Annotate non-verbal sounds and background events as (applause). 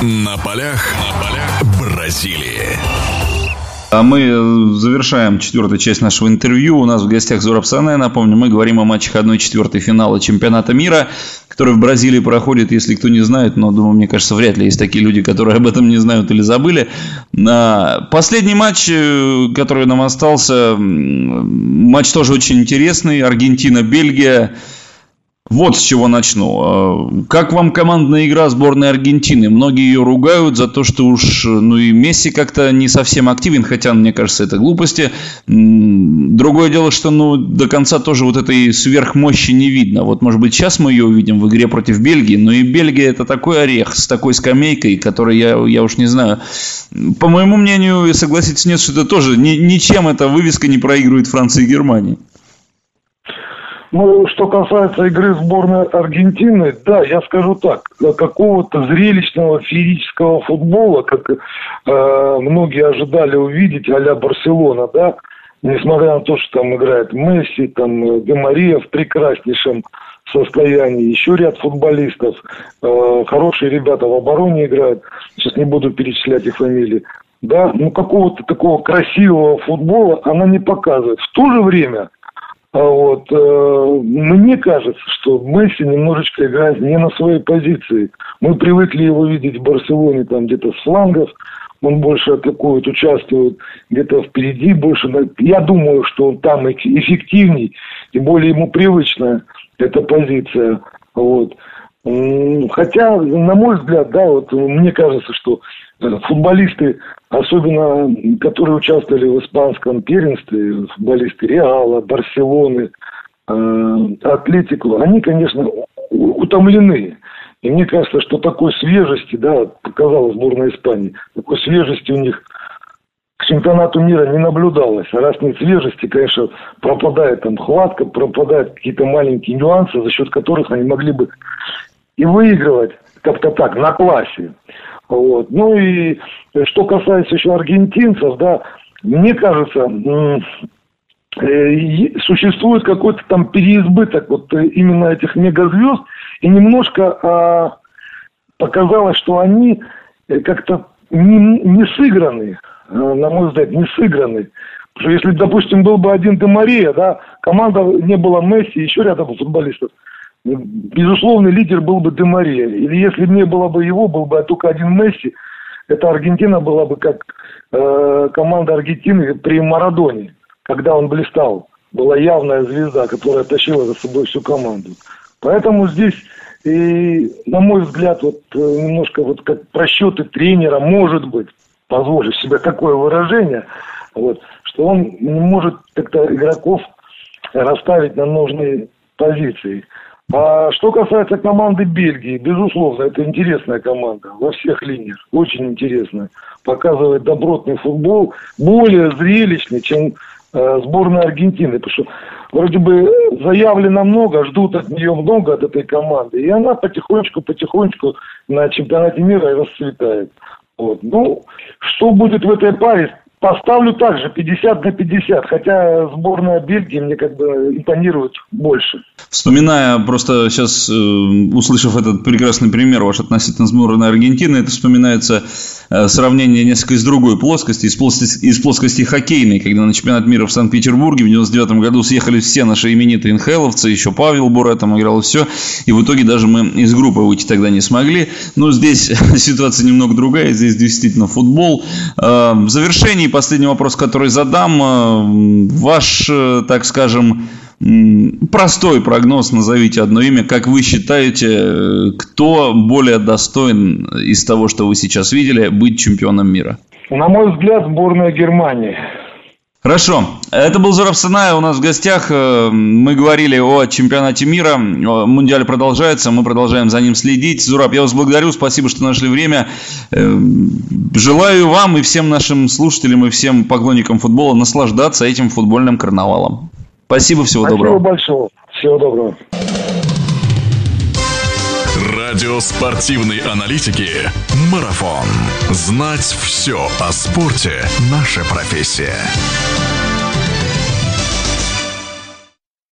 На полях, на полях Бразилии. А мы завершаем четвертую часть нашего интервью. У нас в гостях Зураб Сане. Напомню, мы говорим о матчах 1-4 финала чемпионата мира, который в Бразилии проходит, если кто не знает, но, думаю, мне кажется, вряд ли есть такие люди, которые об этом не знают или забыли. Последний матч, э, который нам остался, матч тоже очень интересный. Аргентина-Бельгия. Вот с чего начну. А, как вам командная игра сборной Аргентины? Многие ее ругают за то, что уж, ну и Месси как-то не совсем активен, хотя, мне кажется, это глупости. Другое дело, что, ну, до конца тоже вот этой сверхмощи не видно. Вот, может быть, сейчас мы ее увидим в игре против Бельгии, но и Бельгия это такой орех с такой скамейкой, который я, я уж не знаю. По моему мнению, согласитесь, нет, что это тоже ни, ничем эта вывеска не проигрывает Франции и Германии. Ну, что касается игры сборной Аргентины, да, я скажу так, какого-то зрелищного феерического футбола, как э, многие ожидали увидеть а-ля Барселона, да, несмотря на то, что там играет Месси, там э, Де Мария в прекраснейшем состоянии, еще ряд футболистов, э, хорошие ребята в обороне играют, сейчас не буду перечислять их фамилии, да, ну какого-то такого красивого футбола она не показывает. В то же время вот. Э, мне кажется, что Месси немножечко играет не на своей позиции. Мы привыкли его видеть в Барселоне там где-то с флангов, он больше атакует, участвует где-то впереди больше. Я думаю, что он там эффективней, и более ему привычная эта позиция. Вот. Хотя, на мой взгляд, да, вот мне кажется, что футболисты, особенно которые участвовали в испанском первенстве, футболисты Реала, Барселоны, э, Атлетику, они, конечно, утомлены. И мне кажется, что такой свежести, да, показала сборная Испании, такой свежести у них к чемпионату мира не наблюдалось. А раз нет свежести, конечно, пропадает там хватка, пропадают какие-то маленькие нюансы, за счет которых они могли бы и выигрывать как-то так, на классе. Вот. Ну и что касается еще аргентинцев, да, мне кажется, э, существует какой-то там переизбыток вот именно этих мегазвезд, и немножко а, показалось, что они э, как-то не, не сыграны, э, на мой взгляд, не сыграны. Потому что если, допустим, был бы один Де Мария, да, команда не было Месси, еще рядом футболистов, безусловный лидер был бы Демария. Или если не было бы его, был бы только один Месси, эта Аргентина была бы как э, команда Аргентины при Марадоне, когда он блистал. Была явная звезда, которая тащила за собой всю команду. Поэтому здесь, и, на мой взгляд, вот э, немножко вот как просчеты тренера, может быть, позволю себе такое выражение, вот, что он не может как-то игроков расставить на нужные позиции. А что касается команды Бельгии, безусловно, это интересная команда во всех линиях, очень интересная. Показывает добротный футбол, более зрелищный, чем э, сборная Аргентины, потому что вроде бы заявлено много, ждут от нее много, от этой команды, и она потихонечку-потихонечку на чемпионате мира расцветает. Вот. Ну, что будет в этой паре, Поставлю также 50 на 50, хотя сборная Бельгии мне как бы импонирует больше. Вспоминая, просто сейчас, э, услышав этот прекрасный пример ваш относительно сборной Аргентины, это вспоминается сравнение несколько из другой плоскости, из плоскости, из плоскости хоккейной, когда на чемпионат мира в Санкт-Петербурге в 99 году съехали все наши именитые инхеловцы, еще Павел Бура там играл, и все, и в итоге даже мы из группы выйти тогда не смогли. Но здесь (laughs) ситуация немного другая, здесь действительно футбол. Э, в завершении последний вопрос, который задам. Э, ваш, э, так скажем, простой прогноз, назовите одно имя. Как вы считаете, э, кто более достоин из того, что вы сейчас видели, быть чемпионом мира? На мой взгляд, сборная Германии. Хорошо. Это был Зураб Санай. У нас в гостях э, мы говорили о чемпионате мира. Мундиаль продолжается. Мы продолжаем за ним следить. Зураб, я вас благодарю. Спасибо, что нашли время. Э, желаю вам и всем нашим слушателям и всем поклонникам футбола наслаждаться этим футбольным карнавалом. Спасибо, всего Спасибо доброго. Спасибо большое. Всего доброго. Радио спортивной аналитики «Марафон». Знать все о спорте – наша профессия.